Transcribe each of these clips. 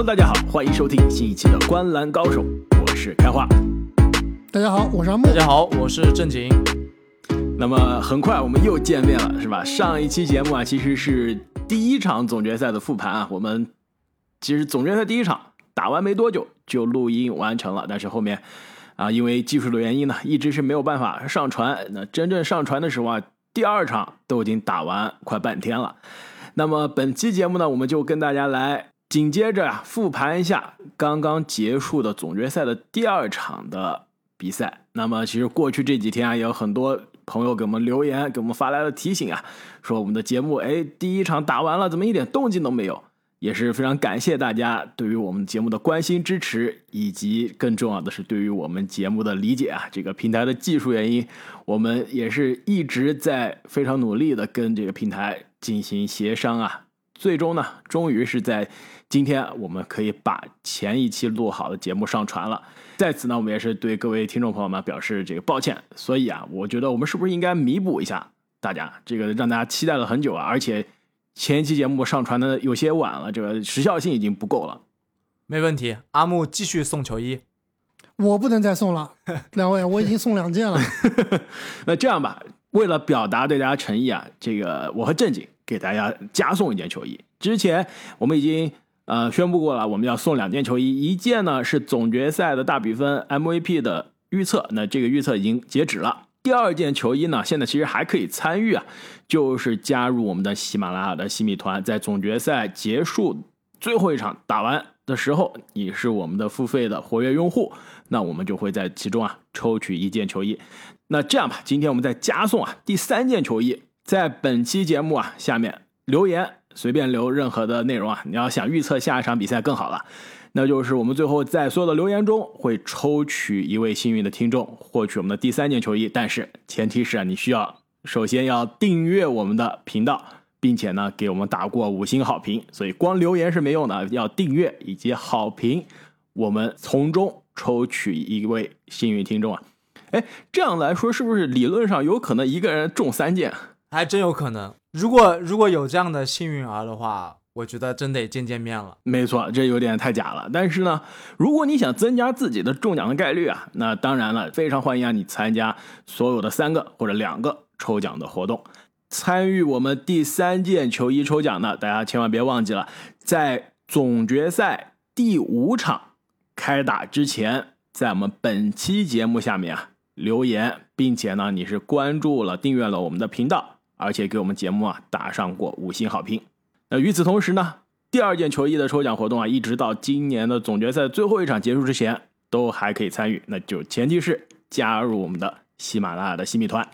Hello，大家好，欢迎收听新一期的《观篮高手》，我是开花。大家好，我是阿木。大家好，我是正经。那么很快我们又见面了，是吧？上一期节目啊，其实是第一场总决赛的复盘啊。我们其实总决赛第一场打完没多久就录音完成了，但是后面啊，因为技术的原因呢，一直是没有办法上传。那真正上传的时候啊，第二场都已经打完快半天了。那么本期节目呢，我们就跟大家来。紧接着啊，复盘一下刚刚结束的总决赛的第二场的比赛。那么，其实过去这几天啊，也有很多朋友给我们留言，给我们发来了提醒啊，说我们的节目，哎，第一场打完了，怎么一点动静都没有？也是非常感谢大家对于我们节目的关心支持，以及更重要的是对于我们节目的理解啊。这个平台的技术原因，我们也是一直在非常努力的跟这个平台进行协商啊。最终呢，终于是在。今天我们可以把前一期录好的节目上传了，在此呢，我们也是对各位听众朋友们表示这个抱歉。所以啊，我觉得我们是不是应该弥补一下大家这个让大家期待了很久啊，而且前一期节目上传的有些晚了，这个时效性已经不够了。没问题，阿木继续送球衣，我不能再送了，两位我已经送两件了。那这样吧，为了表达对大家诚意啊，这个我和正经给大家加送一件球衣。之前我们已经。呃，宣布过了，我们要送两件球衣，一件呢是总决赛的大比分 MVP 的预测，那这个预测已经截止了。第二件球衣呢，现在其实还可以参与啊，就是加入我们的喜马拉雅的新米团，在总决赛结束最后一场打完的时候，你是我们的付费的活跃用户，那我们就会在其中啊抽取一件球衣。那这样吧，今天我们再加送啊第三件球衣，在本期节目啊下面留言。随便留任何的内容啊！你要想预测下一场比赛更好了，那就是我们最后在所有的留言中会抽取一位幸运的听众，获取我们的第三件球衣。但是前提是啊，你需要首先要订阅我们的频道，并且呢给我们打过五星好评。所以光留言是没用的，要订阅以及好评，我们从中抽取一位幸运听众啊！哎，这样来说是不是理论上有可能一个人中三件？还真有可能。如果如果有这样的幸运儿的话，我觉得真得见见面了。没错，这有点太假了。但是呢，如果你想增加自己的中奖的概率啊，那当然了，非常欢迎啊你参加所有的三个或者两个抽奖的活动。参与我们第三件球衣抽奖的，大家千万别忘记了，在总决赛第五场开打之前，在我们本期节目下面啊留言，并且呢你是关注了、订阅了我们的频道。而且给我们节目啊打上过五星好评。那与此同时呢，第二件球衣的抽奖活动啊，一直到今年的总决赛最后一场结束之前，都还可以参与。那就前提是加入我们的喜马拉雅的新米团。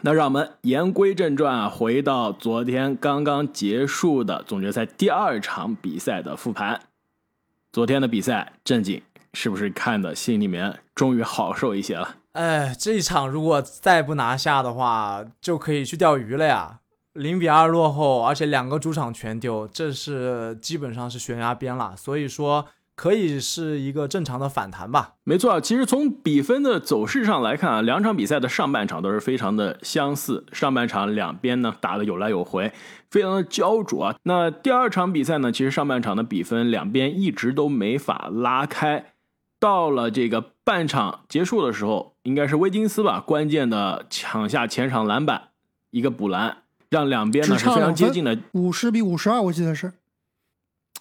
那让我们言归正传啊，回到昨天刚刚结束的总决赛第二场比赛的复盘。昨天的比赛，正经是不是看的心里面终于好受一些了？哎，这一场如果再不拿下的话，就可以去钓鱼了呀！零比二落后，而且两个主场全丢，这是基本上是悬崖边了。所以说，可以是一个正常的反弹吧。没错，其实从比分的走势上来看啊，两场比赛的上半场都是非常的相似，上半场两边呢打的有来有回，非常的焦灼啊。那第二场比赛呢，其实上半场的比分两边一直都没法拉开。到了这个半场结束的时候，应该是威金斯吧，关键的抢下前场篮板，一个补篮，让两边呢是非常接近的，五十比五十二，我记得是。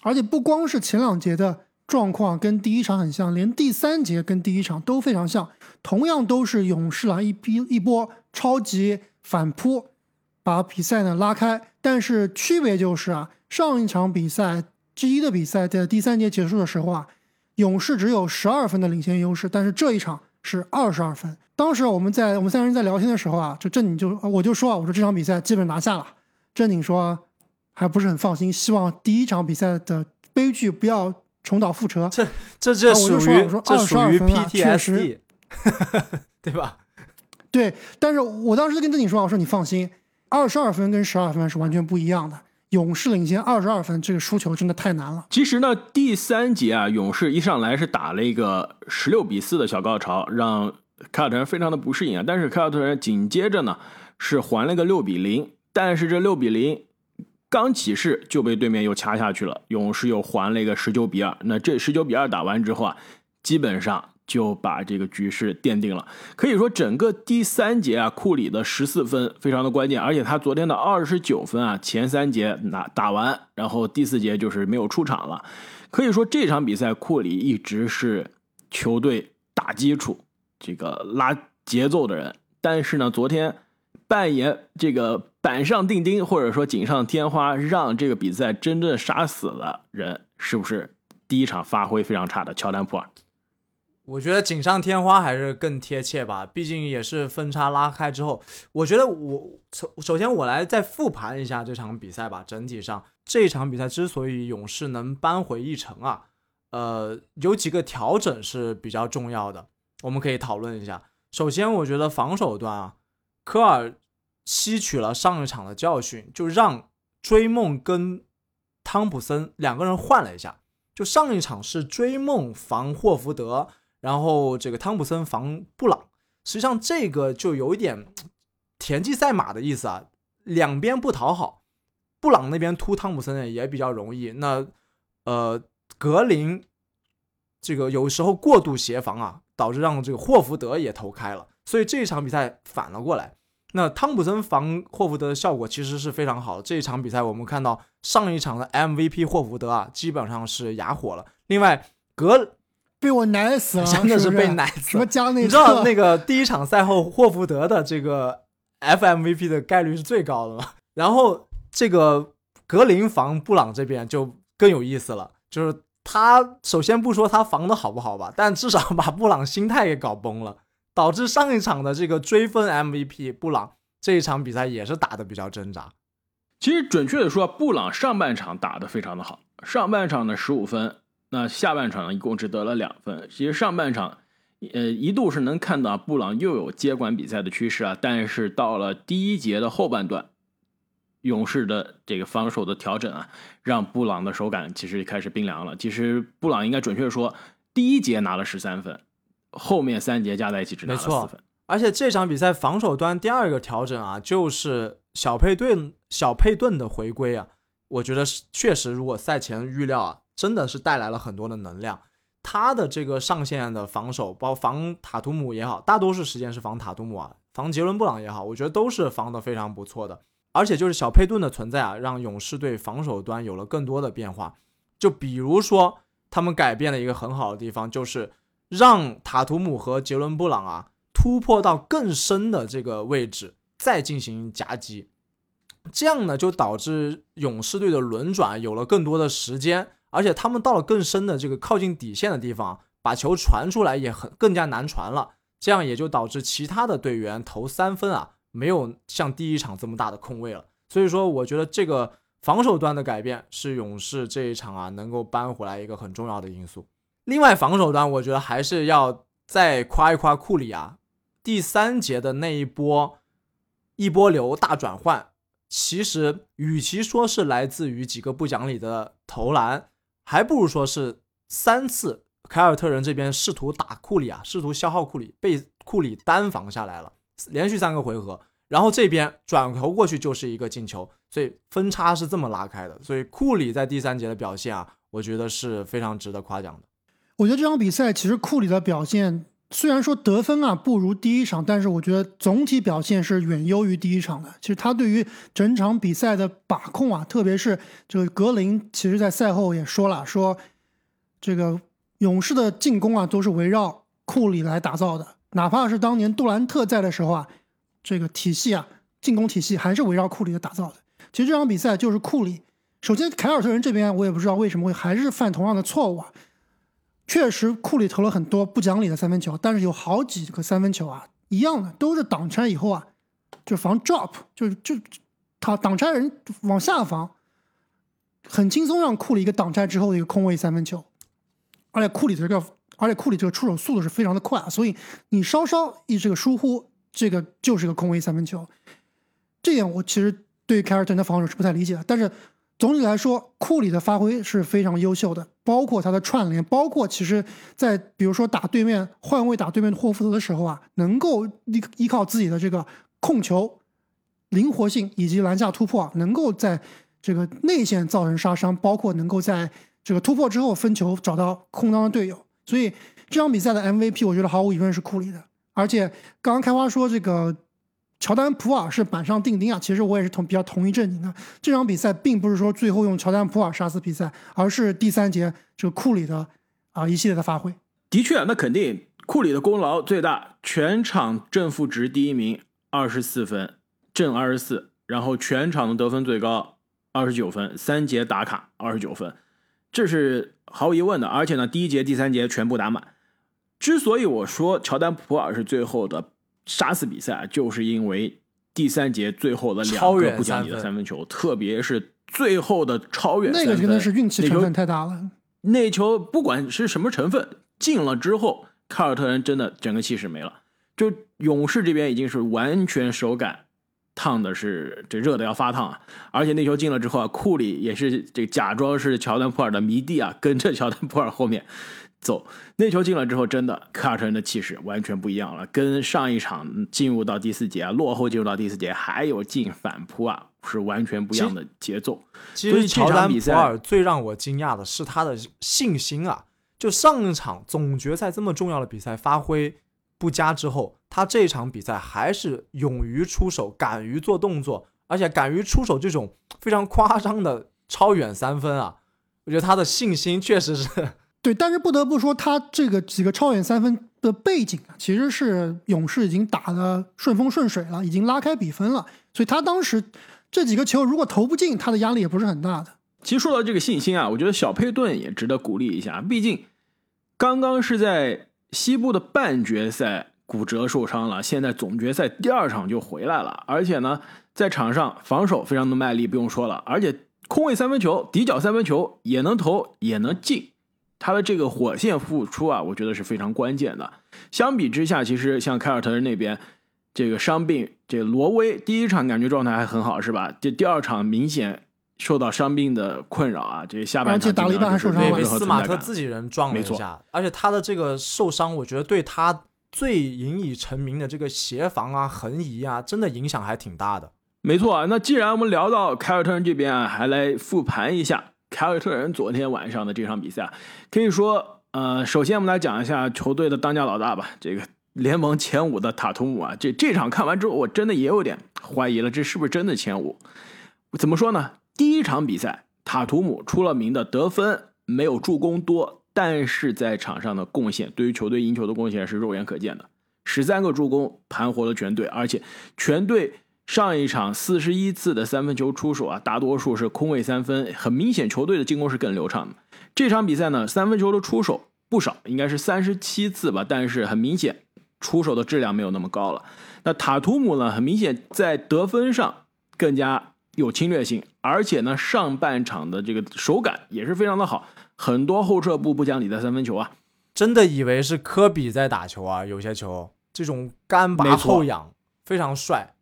而且不光是前两节的状况跟第一场很像，连第三节跟第一场都非常像，同样都是勇士来一逼一波超级反扑，把比赛呢拉开。但是区别就是啊，上一场比赛之一的比赛在第三节结束的时候啊。勇士只有十二分的领先优势，但是这一场是二十二分。当时我们在我们三个人在聊天的时候啊，就正经就我就说啊，我说这场比赛基本拿下了。正经说还不是很放心，希望第一场比赛的悲剧不要重蹈覆辙。这这这属于这属于 PTSD，对吧？对，但是我当时就跟正经说，我说你放心，二十二分跟十二分是完全不一样的。勇士领先二十二分，这个输球真的太难了。其实呢，第三节啊，勇士一上来是打了一个十六比四的小高潮，让凯尔特人非常的不适应啊。但是凯尔特人紧接着呢是还了个六比零，但是这六比零刚起势就被对面又掐下去了，勇士又还了一个十九比二。那这十九比二打完之后啊，基本上就把这个局势奠定了。可以说，整个第三节啊，库里的十四分非常的关键，而且他昨天的二十九分啊，前三节拿打完，然后第四节就是没有出场了。可以说这场比赛库里一直是球队打基础、这个拉节奏的人，但是呢，昨天扮演这个。板上钉钉，或者说锦上添花，让这个比赛真正杀死了人，是不是第一场发挥非常差的乔丹普尔？我觉得锦上添花还是更贴切吧，毕竟也是分差拉开之后。我觉得我首首先我来再复盘一下这场比赛吧。整体上这场比赛之所以勇士能扳回一城啊，呃，有几个调整是比较重要的，我们可以讨论一下。首先，我觉得防守端啊，科尔。吸取了上一场的教训，就让追梦跟汤普森两个人换了一下。就上一场是追梦防霍福德，然后这个汤普森防布朗。实际上这个就有一点田忌赛马的意思啊，两边不讨好。布朗那边突汤普森也比较容易。那呃，格林这个有时候过度协防啊，导致让这个霍福德也投开了。所以这一场比赛反了过来。那汤普森防霍福德的效果其实是非常好。这一场比赛，我们看到上一场的 MVP 霍福德啊，基本上是哑火了。另外，格被我奶死了，真的是被奶死。什么加内？你知道那个第一场赛后霍福德的这个 FMVP 的概率是最高的吗？然后这个格林防布朗这边就更有意思了，就是他首先不说他防的好不好吧，但至少把布朗心态给搞崩了。导致上一场的这个追分 MVP 布朗这一场比赛也是打的比较挣扎。其实准确的说，布朗上半场打的非常的好，上半场的十五分，那下半场呢一共只得了两分。其实上半场，呃，一度是能看到布朗又有接管比赛的趋势啊，但是到了第一节的后半段，勇士的这个防守的调整啊，让布朗的手感其实开始冰凉了。其实布朗应该准确说，第一节拿了十三分。后面三节加在一起只拿了四分，而且这场比赛防守端第二个调整啊，就是小佩顿小佩顿的回归啊，我觉得确实，如果赛前预料啊，真的是带来了很多的能量。他的这个上线的防守，包括防塔图姆也好，大多数时间是防塔图姆啊，防杰伦布朗也好，我觉得都是防的非常不错的。而且就是小佩顿的存在啊，让勇士队防守端有了更多的变化。就比如说，他们改变了一个很好的地方，就是。让塔图姆和杰伦布朗啊突破到更深的这个位置，再进行夹击，这样呢就导致勇士队的轮转有了更多的时间，而且他们到了更深的这个靠近底线的地方，把球传出来也很更加难传了。这样也就导致其他的队员投三分啊没有像第一场这么大的空位了。所以说，我觉得这个防守端的改变是勇士这一场啊能够扳回来一个很重要的因素。另外，防守端我觉得还是要再夸一夸库里啊。第三节的那一波一波流大转换，其实与其说是来自于几个不讲理的投篮，还不如说是三次凯尔特人这边试图打库里啊，试图消耗库里，被库里单防下来了，连续三个回合，然后这边转头过去就是一个进球，所以分差是这么拉开的。所以库里在第三节的表现啊，我觉得是非常值得夸奖的。我觉得这场比赛其实库里的表现虽然说得分啊不如第一场，但是我觉得总体表现是远优于第一场的。其实他对于整场比赛的把控啊，特别是这个格林，其实在赛后也说了，说这个勇士的进攻啊都是围绕库里来打造的，哪怕是当年杜兰特在的时候啊，这个体系啊进攻体系还是围绕库里的打造的。其实这场比赛就是库里，首先凯尔特人这边我也不知道为什么会还是犯同样的错误啊。确实，库里投了很多不讲理的三分球，但是有好几个三分球啊，一样的都是挡拆以后啊，就防 drop，就就他挡拆人往下防，很轻松让库里一个挡拆之后的一个空位三分球，而且库里这个，而且库里这个出手速度是非常的快，所以你稍稍一这个疏忽，这个就是个空位三分球。这点我其实对凯尔特人的防守是不太理解的，但是。总体来说，库里的发挥是非常优秀的，包括他的串联，包括其实，在比如说打对面换位打对面的霍福德的时候啊，能够依依靠自己的这个控球灵活性以及篮下突破，能够在这个内线造成杀伤，包括能够在这个突破之后分球找到空当的队友。所以这场比赛的 MVP，我觉得毫无疑问是库里的。而且刚刚开花说这个乔丹普尔是板上钉钉啊，其实我也是同比较同一阵营的。这场比赛并不是说最后用乔丹普尔杀死比赛，而是第三节这个库里的啊一系列的发挥。的确，那肯定库里的功劳最大，全场正负值第一名，二十四分，正二十四，然后全场的得分最高，二十九分，三节打卡二十九分，这是毫无疑问的。而且呢，第一节、第三节全部打满。之所以我说乔丹普尔是最后的杀死比赛，就是因为第三节最后的两个不讲理的三分球，特别是最后的超远那个真的是运气成分太大了。那球不管是什么成分进了之后，凯尔特人真的整个气势没了。就勇士这边已经是完全手感烫的是这热的要发烫啊！而且那球进了之后啊，库里也是这假装是乔丹普尔的迷弟啊，跟着乔丹普尔后面。走，那球进了之后，真的凯尔特人的气势完全不一样了，跟上一场进入到第四节啊，落后进入到第四节，还有进反扑啊，是完全不一样的节奏。其实乔丹普尔最让我惊讶的是他的信心啊！就上一场总决赛这么重要的比赛发挥不佳之后，他这场比赛还是勇于出手，敢于做动作，而且敢于出手这种非常夸张的超远三分啊！我觉得他的信心确实是。对，但是不得不说，他这个几个超远三分的背景啊，其实是勇士已经打的顺风顺水了，已经拉开比分了。所以他当时这几个球如果投不进，他的压力也不是很大的。其实说到这个信心啊，我觉得小佩顿也值得鼓励一下，毕竟刚刚是在西部的半决赛骨折受伤了，现在总决赛第二场就回来了，而且呢，在场上防守非常的卖力，不用说了，而且空位三分球、底角三分球也能投，也能进。他的这个火线复出啊，我觉得是非常关键的。相比之下，其实像凯尔特人那边，这个伤病，这罗威第一场感觉状态还很好，是吧？这第二场明显受到伤病的困扰啊，这下半场打了一半还受伤了，被斯马特自己人撞了一下。而且他的这个受伤，我觉得对他最引以成名的这个协防啊、横移啊，真的影响还挺大的。没错啊，那既然我们聊到凯尔特人这边啊，还来复盘一下。凯尔特人昨天晚上的这场比赛，可以说，呃，首先我们来讲一下球队的当家老大吧，这个联盟前五的塔图姆啊，这这场看完之后，我真的也有点怀疑了，这是不是真的前五？怎么说呢？第一场比赛，塔图姆出了名的得分没有助攻多，但是在场上的贡献，对于球队赢球的贡献是肉眼可见的，十三个助攻盘活了全队，而且全队。上一场四十一次的三分球出手啊，大多数是空位三分，很明显球队的进攻是更流畅的。这场比赛呢，三分球的出手不少，应该是三十七次吧，但是很明显出手的质量没有那么高了。那塔图姆呢，很明显在得分上更加有侵略性，而且呢，上半场的这个手感也是非常的好，很多后撤步不讲理的三分球啊，真的以为是科比在打球啊，有些球这种干拔后仰非常帅。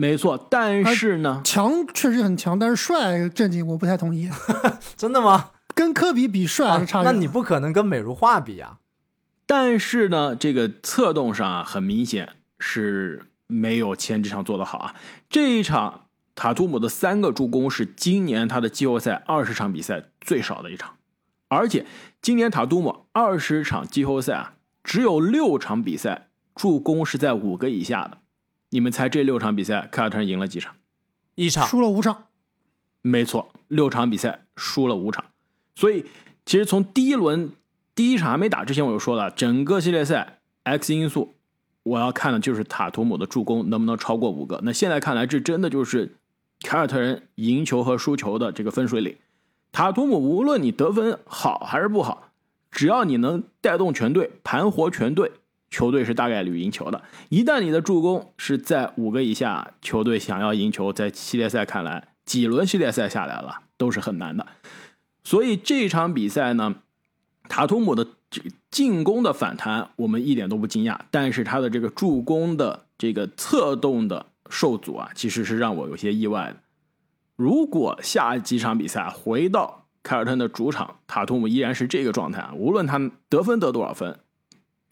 没错，但是呢，强确实很强，但是帅正经我不太同意。真的吗？跟科比比帅还是差那你不可能跟美如画比啊。但是呢，这个策动上啊，很明显是没有前几场做得好啊。这一场塔图姆的三个助攻是今年他的季后赛二十场比赛最少的一场，而且今年塔图姆二十场季后赛啊，只有六场比赛助攻是在五个以下的。你们猜这六场比赛，凯尔特人赢了几场？一场，输了五场。没错，六场比赛输了五场。所以，其实从第一轮第一场还没打之前，我就说了，整个系列赛 X 因素，我要看的就是塔图姆的助攻能不能超过五个。那现在看来，这真的就是凯尔特人赢球和输球的这个分水岭。塔图姆无论你得分好还是不好，只要你能带动全队、盘活全队。球队是大概率赢球的。一旦你的助攻是在五个以下，球队想要赢球，在系列赛看来，几轮系列赛下来了都是很难的。所以这场比赛呢，塔图姆的这进攻的反弹，我们一点都不惊讶。但是他的这个助攻的这个策动的受阻啊，其实是让我有些意外的。如果下几场比赛回到凯尔特人的主场，塔图姆依然是这个状态，无论他得分得多少分。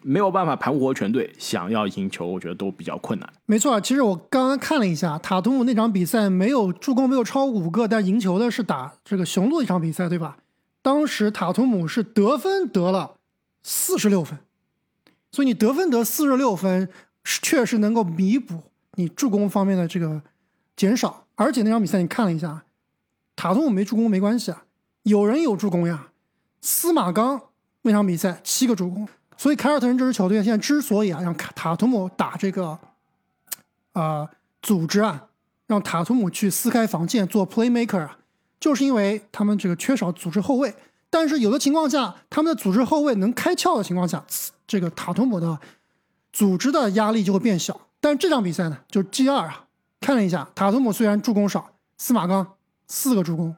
没有办法盘活全队，想要赢球，我觉得都比较困难。没错，其实我刚刚看了一下塔图姆那场比赛，没有助攻，没有超五个，但赢球的是打这个雄鹿一场比赛，对吧？当时塔图姆是得分得了四十六分，所以你得分得四十六分，确实能够弥补你助攻方面的这个减少。而且那场比赛你看了一下，塔图姆没助攻没关系啊，有人有助攻呀。司马刚那场比赛七个助攻。所以凯尔特人这支球队现在之所以啊让塔图姆打这个，啊组织啊，让塔图姆去撕开防线做 playmaker 啊，就是因为他们这个缺少组织后卫。但是有的情况下，他们的组织后卫能开窍的情况下，这个塔图姆的组织的压力就会变小。但是这场比赛呢，就是 G 二啊，看了一下，塔图姆虽然助攻少，司马刚四个助攻，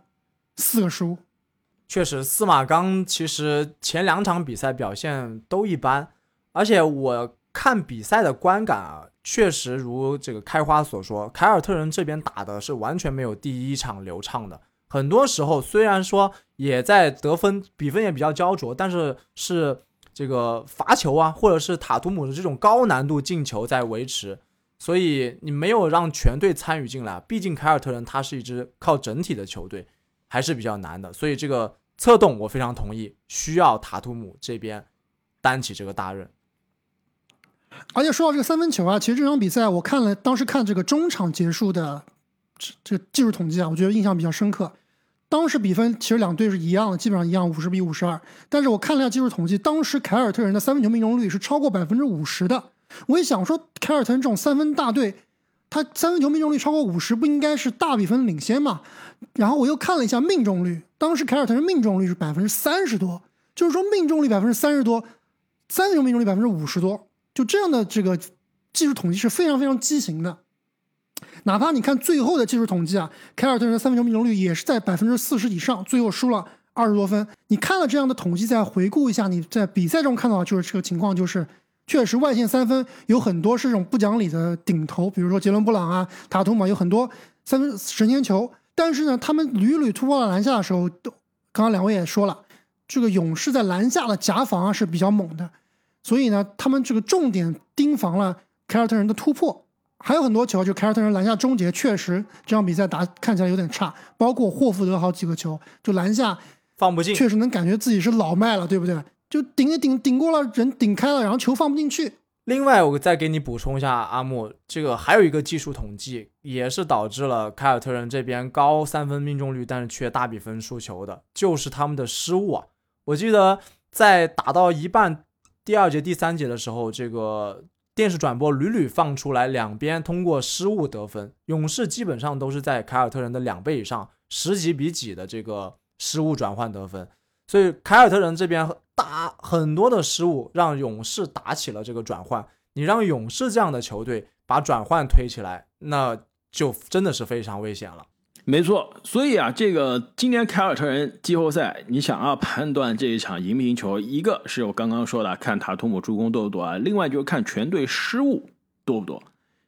四个失误。确实，司马刚其实前两场比赛表现都一般，而且我看比赛的观感啊，确实如这个开花所说，凯尔特人这边打的是完全没有第一场流畅的。很多时候虽然说也在得分，比分也比较焦灼，但是是这个罚球啊，或者是塔图姆的这种高难度进球在维持，所以你没有让全队参与进来。毕竟凯尔特人他是一支靠整体的球队，还是比较难的。所以这个。策动我非常同意，需要塔图姆这边担起这个大任。而且说到这个三分球啊，其实这场比赛我看了，当时看这个中场结束的这这技术统计啊，我觉得印象比较深刻。当时比分其实两队是一样的，基本上一样，五十比五十二。但是我看了一下技术统计，当时凯尔特人的三分球命中率是超过百分之五十的。我一想说，凯尔特人这种三分大队。他三分球命中率超过五十，不应该是大比分领先吗？然后我又看了一下命中率，当时凯尔特人命中率是百分之三十多，就是说命中率百分之三十多，三分球命中率百分之五十多，就这样的这个技术统计是非常非常畸形的。哪怕你看最后的技术统计啊，凯尔特人的三分球命中率也是在百分之四十以上，最后输了二十多分。你看了这样的统计，再回顾一下你在比赛中看到的就是这个情况，就是。确实，外线三分有很多是这种不讲理的顶头，比如说杰伦布朗啊、塔图姆，有很多三分神仙球。但是呢，他们屡屡突破了篮下的时候，都刚刚两位也说了，这个勇士在篮下的夹防啊是比较猛的，所以呢，他们这个重点盯防了凯尔特人的突破。还有很多球，就凯尔特人篮下终结，确实这场比赛打看起来有点差，包括霍福德好几个球，就篮下放不进，确实能感觉自己是老迈了，对不对？就顶也顶顶过了，人顶开了，然后球放不进去。另外，我再给你补充一下，阿木，这个还有一个技术统计，也是导致了凯尔特人这边高三分命中率，但是却大比分输球的，就是他们的失误啊。我记得在打到一半，第二节、第三节的时候，这个电视转播屡屡放出来，两边通过失误得分，勇士基本上都是在凯尔特人的两倍以上，十几比几的这个失误转换得分。所以凯尔特人这边打很多的失误，让勇士打起了这个转换。你让勇士这样的球队把转换推起来，那就真的是非常危险了。没错，所以啊，这个今年凯尔特人季后赛，你想要判断这一场赢不赢球，一个是我刚刚说的看塔图姆助攻多不多啊，另外就是看全队失误多不多。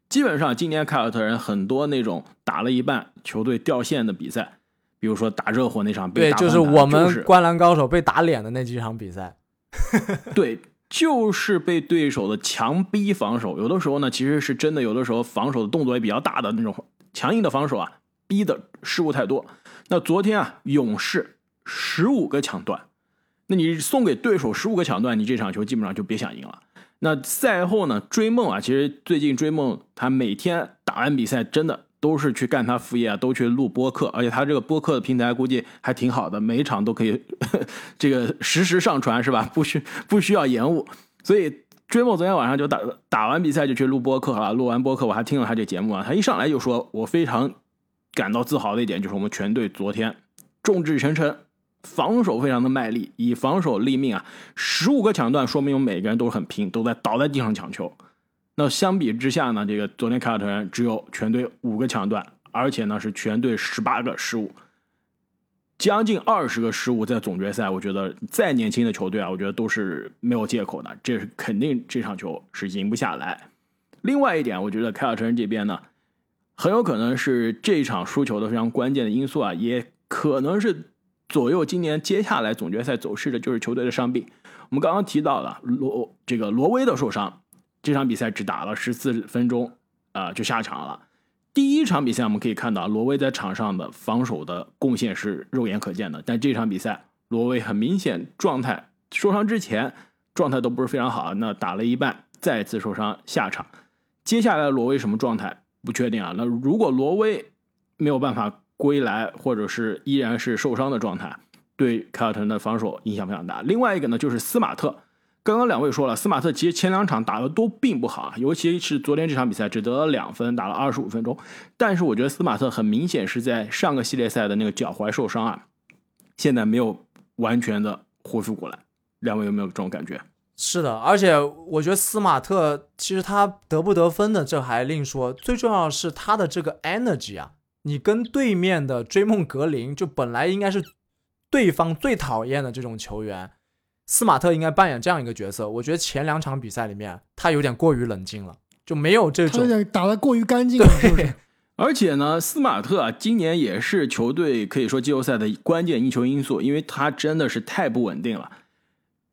基本上今年凯尔特人很多那种打了一半球队掉线的比赛。比如说打热火那场，对，就是我们灌篮高手被打脸的那几场比赛，对，就是被对手的强逼防守，有的时候呢，其实是真的，有的时候防守的动作也比较大的那种强硬的防守啊，逼的失误太多。那昨天啊，勇士十五个抢断，那你送给对手十五个抢断，你这场球基本上就别想赢了。那赛后呢，追梦啊，其实最近追梦他每天打完比赛，真的。都是去干他副业啊，都去录播客，而且他这个播客的平台估计还挺好的，每一场都可以 这个实时上传，是吧？不需不需要延误。所以追梦昨天晚上就打打完比赛就去录播客了，录完播客我还听了他这节目啊，他一上来就说，我非常感到自豪的一点就是我们全队昨天众志成城，防守非常的卖力，以防守立命啊，十五个抢断，说明我们每个人都是很拼，都在倒在地上抢球。那相比之下呢，这个昨天凯尔特人只有全队五个抢断，而且呢是全队十八个失误，将近二十个失误，在总决赛，我觉得再年轻的球队啊，我觉得都是没有借口的，这是肯定这场球是赢不下来。另外一点，我觉得凯尔特人这边呢，很有可能是这场输球的非常关键的因素啊，也可能是左右今年接下来总决赛走势的就是球队的伤病。我们刚刚提到了罗这个罗威的受伤，这场比赛只打了十四分钟啊、就下场了。第一场比赛我们可以看到罗威在场上的防守的贡献是肉眼可见的，但这场比赛罗威很明显状态受伤之前状态都不是非常好，那打了一半再次受伤下场。接下来罗威什么状态不确定啊？那如果罗威没有办法归来，或者是依然是受伤的状态，对凯尔特人的防守影响非常大。另外一个呢，就是斯马特。刚刚两位说了，斯马特其实前两场打的都并不好啊，尤其是昨天这场比赛只得了两分，打了二十五分钟。但是我觉得斯马特很明显是在上个系列赛的那个脚踝受伤啊，现在没有完全的恢复过来。两位有没有这种感觉？是的，而且我觉得斯马特其实他得不得分的这还另说，最重要是他的这个 energy 啊，你跟对面的追梦格林就本来应该是对方最讨厌的这种球员，斯马特应该扮演这样一个角色。我觉得前两场比赛里面他有点过于冷静了，就没有这种点打得过于干净了，是不是？而且呢，斯马特啊，今年也是球队可以说季后赛的关键赢球因素，因为他真的是太不稳定了。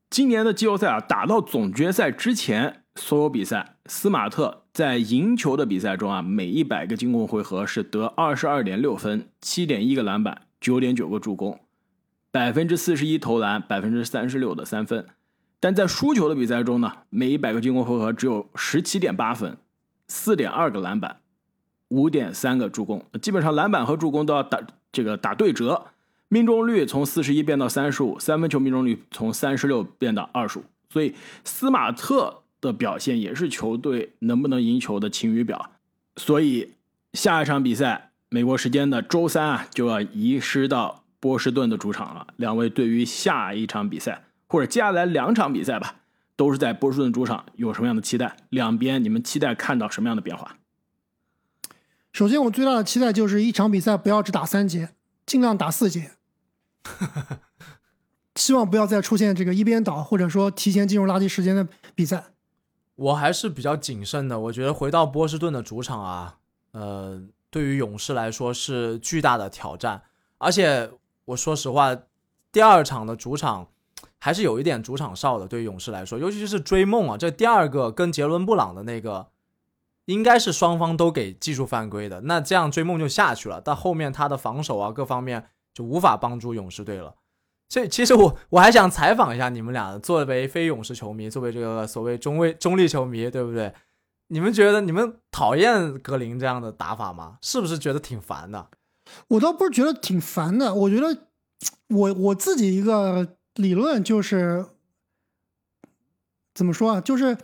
今年的季后赛啊，打到总决赛之前，所有比赛，斯马特在赢球的比赛中啊，每一百个进攻回合是得二十二点六分，七点一个篮板，九点九个助攻，百分之四十一投篮，百分之三十六的三分。但在输球的比赛中呢，每一百个进攻回合只有十七点八分，四点二个篮板，五点三个助攻，基本上篮板和助攻都要打这个打对折。命中率从四十一变到三十五，三分球命中率从三十六变到二十五，所以斯马特的表现也是球队能不能赢球的晴雨表。所以下一场比赛，美国时间的周三啊，就要移师到波士顿的主场了。两位对于下一场比赛或者接下来两场比赛吧，都是在波士顿主场，有什么样的期待？两边你们期待看到什么样的变化？首先，我最大的期待就是一场比赛不要只打三节，尽量打四节。希望不要再出现这个一边倒，或者说提前进入垃圾时间的比赛。我还是比较谨慎的。我觉得回到波士顿的主场啊，呃，对于勇士来说是巨大的挑战。而且我说实话，第二场的主场还是有一点主场哨的。对于勇士来说，尤其是追梦啊，这第二个跟杰伦布朗的那个，应该是双方都给技术犯规的。那这样追梦就下去了。但后面他的防守啊，各方面就无法帮助勇士队了。所以其实我我还想采访一下你们俩，作为非勇士球迷，作为这个所谓中卫中立球迷，对不对？你们觉得你们讨厌格林这样的打法吗？是不是觉得挺烦的？我倒不是觉得挺烦的，我觉得我我自己一个理论就是怎么说啊？就是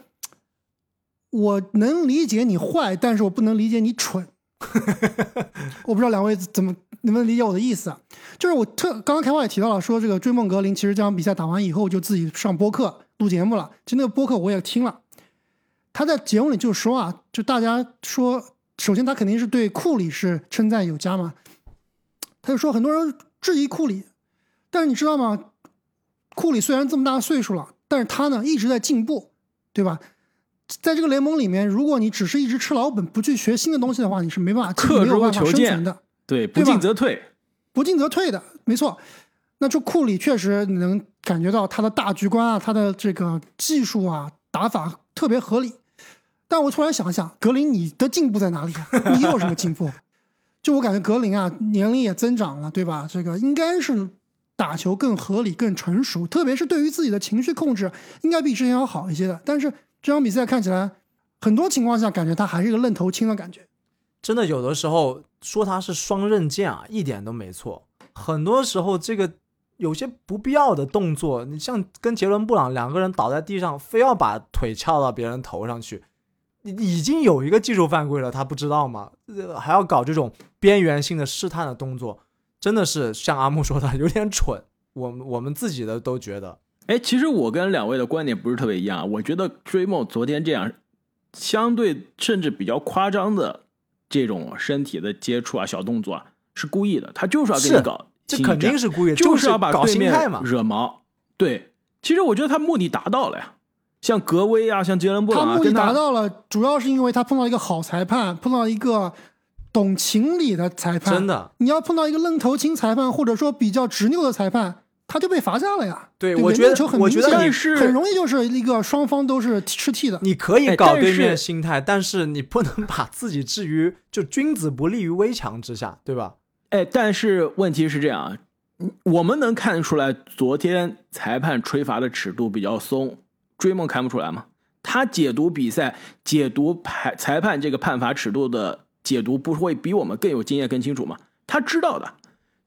我能理解你坏，但是我不能理解你蠢。我不知道两位怎么能不能理解我的意思啊？就是我特刚刚开话也提到了，说这个追梦格林其实这场比赛打完以后就自己上播客录节目了。其实那个播客我也听了，他在节目里就说啊，就大家说，首先他肯定是对库里是称赞有加嘛，他就说很多人质疑库里，但是你知道吗？库里虽然这么大岁数了，但是他呢一直在进步，对吧？在这个联盟里面，如果你只是一直吃老本，不去学新的东西的话，你是没办法刻没有办法舟求剑生存的。对，不进则退。不进则退的，没错。那这库里确实能感觉到他的大局观啊，他的这个技术啊，打法特别合理。但我突然想想，格林，你的进步在哪里啊？你有什么进步？就我感觉格林啊，年龄也增长了，对吧？这个应该是打球更合理、更成熟，特别是对于自己的情绪控制，应该比之前要好一些的。但是这场比赛看起来，很多情况下感觉他还是一个愣头青的感觉。真的有的时候说他是双刃剑啊，一点都没错。很多时候这个有些不必要的动作，你像跟杰伦布朗两个人倒在地上，非要把腿翘到别人头上去，已经有一个技术犯规了，他不知道吗？呃还要搞这种边缘性的试探的动作，真的是像阿木说的有点蠢。我们我们自己的都觉得，哎，其实我跟两位的观点不是特别一样，我觉得追梦昨天这样，相对甚至比较夸张的这种身体的接触啊、小动作啊，是故意的，他就是要跟你搞这肯定是故意，就是要把搞对面。惹毛。对，其实我觉得他目的达到了呀，像格威啊，像杰伦布朗啊，他目的达到了，主要是因为他碰到一个好裁判，碰到一个懂情理的裁判，真的。你要碰到一个愣头青裁判，或者说比较执拗的裁判，他就被罚下了呀。对，对我觉得球很我觉得你明显是很容易就是一个双方都是吃替的。你可以搞对面心态，但是你不能把自己置于就君子不立于危墙之下，对吧？哎，但是问题是这样我们能看出来，昨天裁判吹罚的尺度比较松，追梦看不出来吗？他解读比赛、解读裁裁判这个判罚尺度的解读，不会比我们更有经验、更清楚吗？他知道的，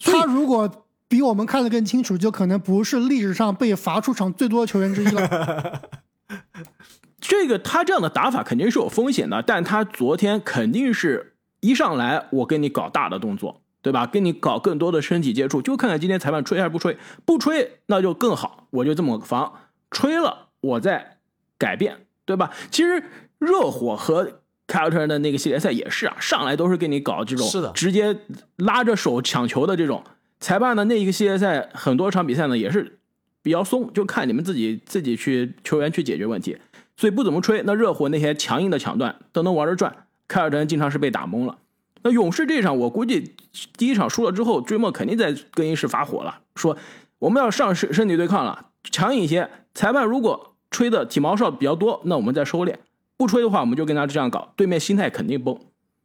他如果比我们看得更清楚，就可能不是历史上被罚出场最多的球员之一了。这个他这样的打法肯定是有风险的，但他昨天肯定是一上来我跟你搞大的动作，对吧？跟你搞更多的身体接触，就看看今天裁判吹还是不吹，不吹那就更好，我就这么防，吹了我在改变，对吧？其实热火和凯尔特人的那个系列赛也是啊，上来都是给你搞这种是的直接拉着手抢球的这种，裁判的那一个系列赛很多场比赛呢也是比较松，就看你们自己自己去球员去解决问题。所以不怎么吹。那热火那些强硬的抢断都能玩着转，凯尔特人经常是被打懵了。那勇士这场，我估计第一场输了之后，追梦肯定在更衣室发火了，说我们要上身身体对抗了，强硬一些。裁判如果吹的体毛哨比较多，那我们再收敛；不吹的话，我们就跟他这样搞，对面心态肯定崩。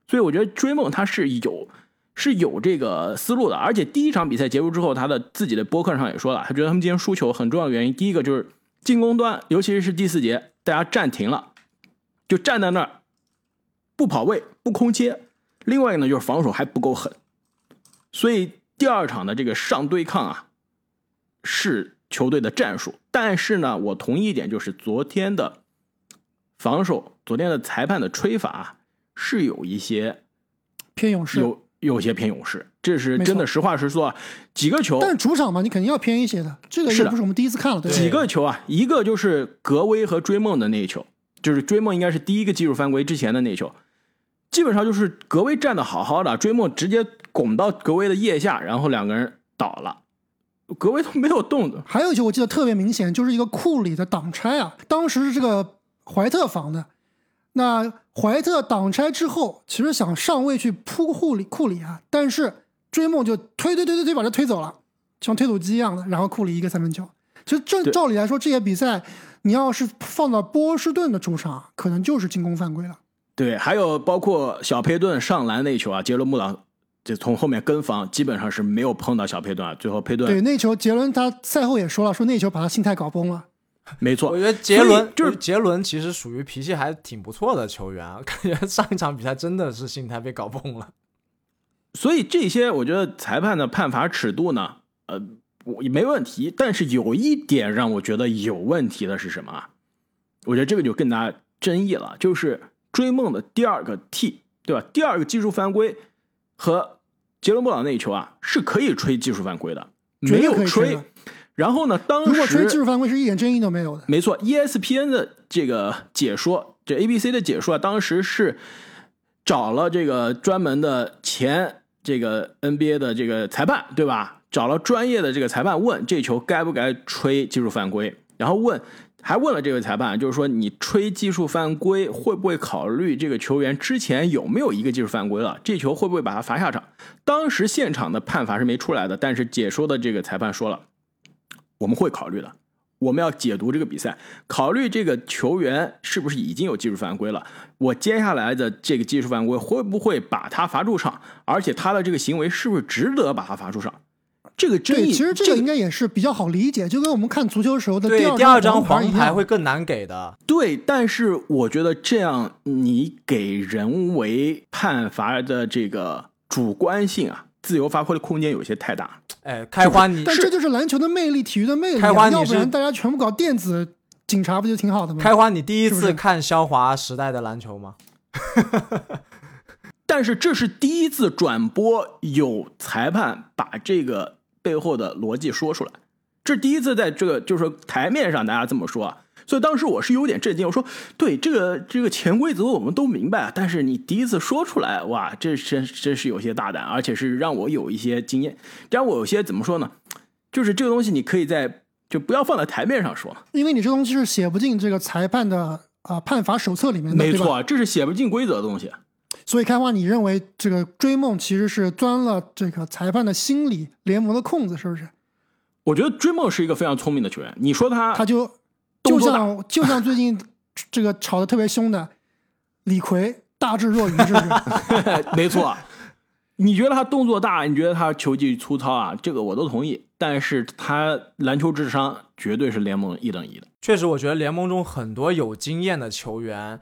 所以我觉得追梦他是有是有这个思路的，而且第一场比赛结束之后，他的自己的播客上也说了，他觉得他们今天输球很重要的原因，第一个就是进攻端，尤其是第四节，大家暂停了，就站在那儿不跑位、不空切；另外一个呢，就是防守还不够狠，所以第二场的这个上对抗啊，是球队的战术。但是呢，我同意一点，就是昨天的防守，昨天的裁判的吹罚啊是有一些偏勇士，有有些偏勇士，这是真的实话实说啊。几个球，但是主场嘛，你肯定要偏一些的。这个是不是我们第一次看了，对？几个球啊，一个就是格威和追梦的那一球，就是追梦应该是第一个技术犯规之前的那一球，基本上就是格威站的好好的，追梦直接拱到格威的腋下，然后两个人倒了，格威都没有动的。还有一球我记得特别明显，就是一个库里的挡拆啊，当时是这个怀特防的，那怀特挡拆之后，其实想上位去扑库里库里啊，但是追梦就推推推推推把他推走了，像推土机一样的，然后库里一个三分球。其实正照理来说，这些比赛你要是放到波士顿的主场，可能就是进攻犯规了。对，还有包括小佩顿上篮那一球啊，杰伦布朗就从后面跟防，基本上是没有碰到小佩顿啊，最后佩顿对，那球杰伦他赛后也说了，说那球把他心态搞崩了。没错我，觉得杰伦就是杰伦其实属于脾气还挺不错的球员啊，感觉 上一场比赛真的是心态被搞崩了。所以这些我觉得裁判的判罚尺度呢，呃，我没问题。但是有一点让我觉得有问题的是什么啊？我觉得这个就更加争议了，就是追梦的第二个 T，对吧？第二个技术犯规和杰伦布朗那一球啊，是可以吹技术犯规的，没有吹。然后呢，当时如果吹技术犯规是一点争议都没有的。没错，ESPN 的这个解说，这 ABC 的解说啊，当时是找了这个专门的前这个 NBA 的这个裁判，对吧？找了专业的这个裁判问这球该不该吹技术犯规，然后问还问了这位裁判，就是说你吹技术犯规会不会考虑这个球员之前有没有一个技术犯规了，这球会不会把他罚下场？当时现场的判罚是没出来的，但是解说的这个裁判说了，我们会考虑的。我们要解读这个比赛，考虑这个球员是不是已经有技术犯规了，我接下来的这个技术犯规会不会把他罚出场，而且他的这个行为是不是值得把他罚出场？这个争，议，其实这个应该也是比较好理解，就跟我们看足球时候的对，二第二张黄牌会更难给的。对，但是我觉得这样你给人为判罚的这个主观性啊，自由发挥的空间有些太大。哎，开花你但这就是篮球的魅力，体育的魅力、啊。开花你是要不然大家全部搞电子警察，不就挺好的吗？开花，你第一次看肖华时代的篮球吗？但是这是第一次转播有裁判把这个背后的逻辑说出来，这是第一次在这个就是说台面上大家这么说啊，所以当时我是有点震惊，我说对这个这个潜规则我们都明白啊，但是你第一次说出来，哇，这真真是有些大胆，而且是让我有一些经验，让我有些怎么说呢，就是这个东西你可以在就不要放在台面上说，因为你这东西是写不进这个裁判的啊、判罚手册里面的，没错，这是写不进规则的东西。所以开花，你认为这个追梦其实是钻了这个裁判的心理联盟的空子，是不是？我觉得追梦是一个非常聪明的球员。你说他，他就就像就像最近这个吵得特别凶的李逵，大智若愚，是不是？没错。你觉得他动作大，你觉得他球技粗糙啊？这个我都同意。但是他篮球智商绝对是联盟一等一的。确实，我觉得联盟中很多有经验的球员，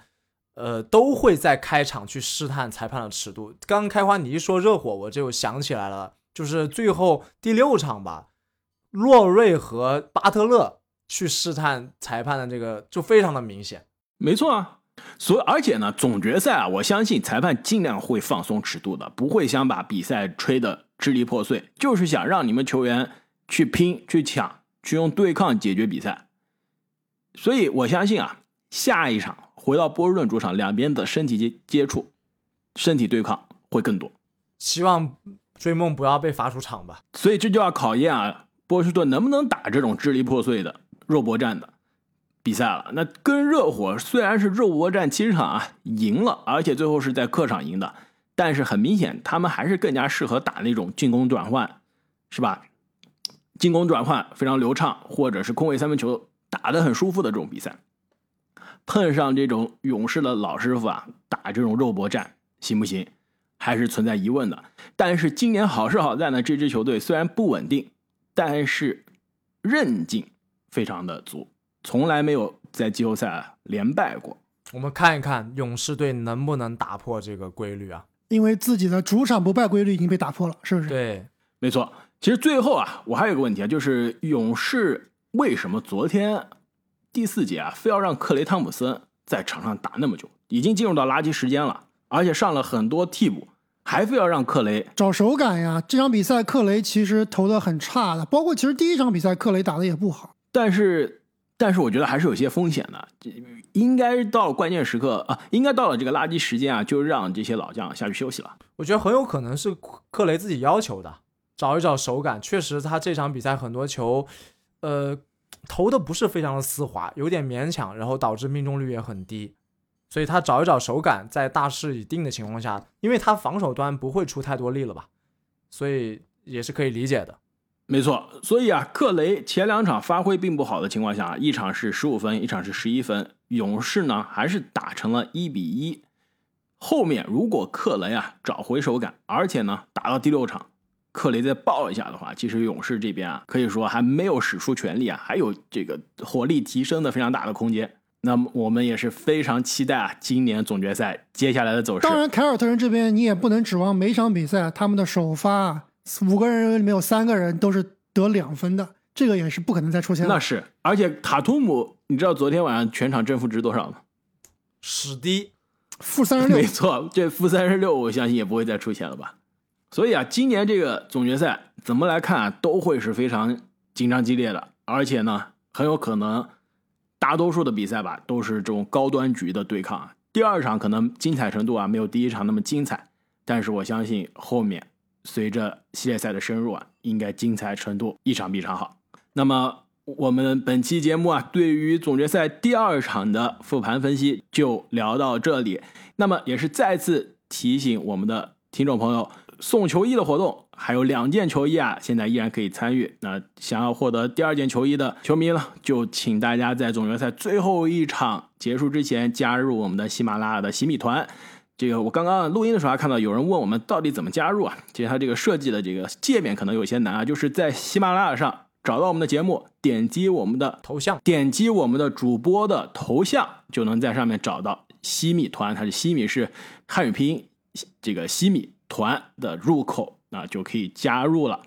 呃，都会在开场去试探裁判的尺度。刚开花，你一说热火，我就想起来了，就是最后第六场吧。洛瑞和巴特勒去试探裁判的这个就非常的明显，没错啊。所以而且呢，总决赛啊，我相信裁判尽量会放松尺度的，不会想把比赛吹得支离破碎，就是想让你们球员去拼、去抢、去用对抗解决比赛。所以我相信啊，下一场回到波士顿主场，两边的身体接接触、身体对抗会更多。希望追梦不要被罚出场吧。所以这就要考验啊。波士顿能不能打这种支离破碎的肉搏战的比赛了？那跟热火虽然是肉搏战七场啊赢了，而且最后是在客场赢的，但是很明显他们还是更加适合打那种进攻转换，是吧？进攻转换非常流畅，或者是空位三分球打得很舒服的这种比赛，碰上这种勇士的老师傅啊，打这种肉搏战行不行？还是存在疑问的。但是今年好是好在呢，这支球队虽然不稳定。但是韧劲非常的足，从来没有在季后赛连败过。我们看一看勇士队能不能打破这个规律啊？因为自己的主场不败规律已经被打破了，是不是？对，没错。其实最后啊，我还有个问题啊，就是勇士为什么昨天第四节啊，非要让克雷汤普森在场上打那么久？已经进入到垃圾时间了，而且上了很多替补。还非要让克雷找手感呀？这场比赛克雷其实投的很差的，包括其实第一场比赛克雷打的也不好。但是，但是我觉得还是有些风险的。应该到了关键时刻啊，应该到了这个垃圾时间啊，就让这些老将下去休息了。我觉得很有可能是克雷自己要求的，找一找手感。确实，他这场比赛很多球，呃，投的不是非常的丝滑，有点勉强，然后导致命中率也很低。所以他找一找手感，在大势已定的情况下，因为他防守端不会出太多力了吧，所以也是可以理解的。没错，所以啊，克雷前两场发挥并不好的情况下，一场是十五分，一场是十一分，勇士呢还是打成了一比一。后面如果克雷啊找回手感，而且呢打到第六场，克雷再爆一下的话，其实勇士这边啊可以说还没有使出全力啊，还有这个火力提升的非常大的空间。那么我们也是非常期待啊，今年总决赛接下来的走势。当然，凯尔特人这边你也不能指望每场比赛他们的首发五个人里面有三个人都是得两分的，这个也是不可能再出现了那是，而且塔图姆，你知道昨天晚上全场正负值多少吗？史低，负三十六。没错，这负三十六，我相信也不会再出现了吧。所以啊，今年这个总决赛怎么来看啊，都会是非常紧张激烈的，而且呢，很有可能。大多数的比赛吧，都是这种高端局的对抗。第二场可能精彩程度啊，没有第一场那么精彩，但是我相信后面随着系列赛的深入啊，应该精彩程度一场比一场好。那么我们本期节目啊，对于总决赛第二场的复盘分析就聊到这里。那么也是再次提醒我们的听众朋友。送球衣的活动还有两件球衣啊，现在依然可以参与。那想要获得第二件球衣的球迷呢，就请大家在总决赛最后一场结束之前加入我们的喜马拉雅的洗米团。这个我刚刚录音的时候还看到有人问我们到底怎么加入啊？其实它这个设计的这个界面可能有些难啊，就是在喜马拉雅上找到我们的节目，点击我们的头像，点击我们的主播的头像，就能在上面找到西米团。它是西米是汉语拼音，这个西米。团的入口啊就可以加入了，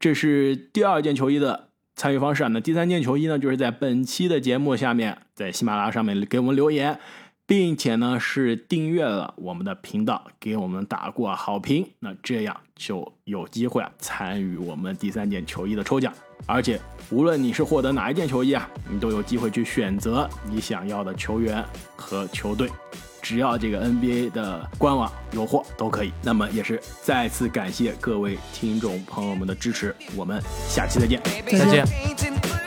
这是第二件球衣的参与方式啊。那第三件球衣呢，就是在本期的节目下面，在喜马拉雅上面给我们留言，并且呢是订阅了我们的频道，给我们打过好评，那这样就有机会啊参与我们第三件球衣的抽奖。而且无论你是获得哪一件球衣啊，你都有机会去选择你想要的球员和球队。只要这个 NBA 的官网有货都可以。那么也是再次感谢各位听众朋友们的支持，我们下期再见，再见。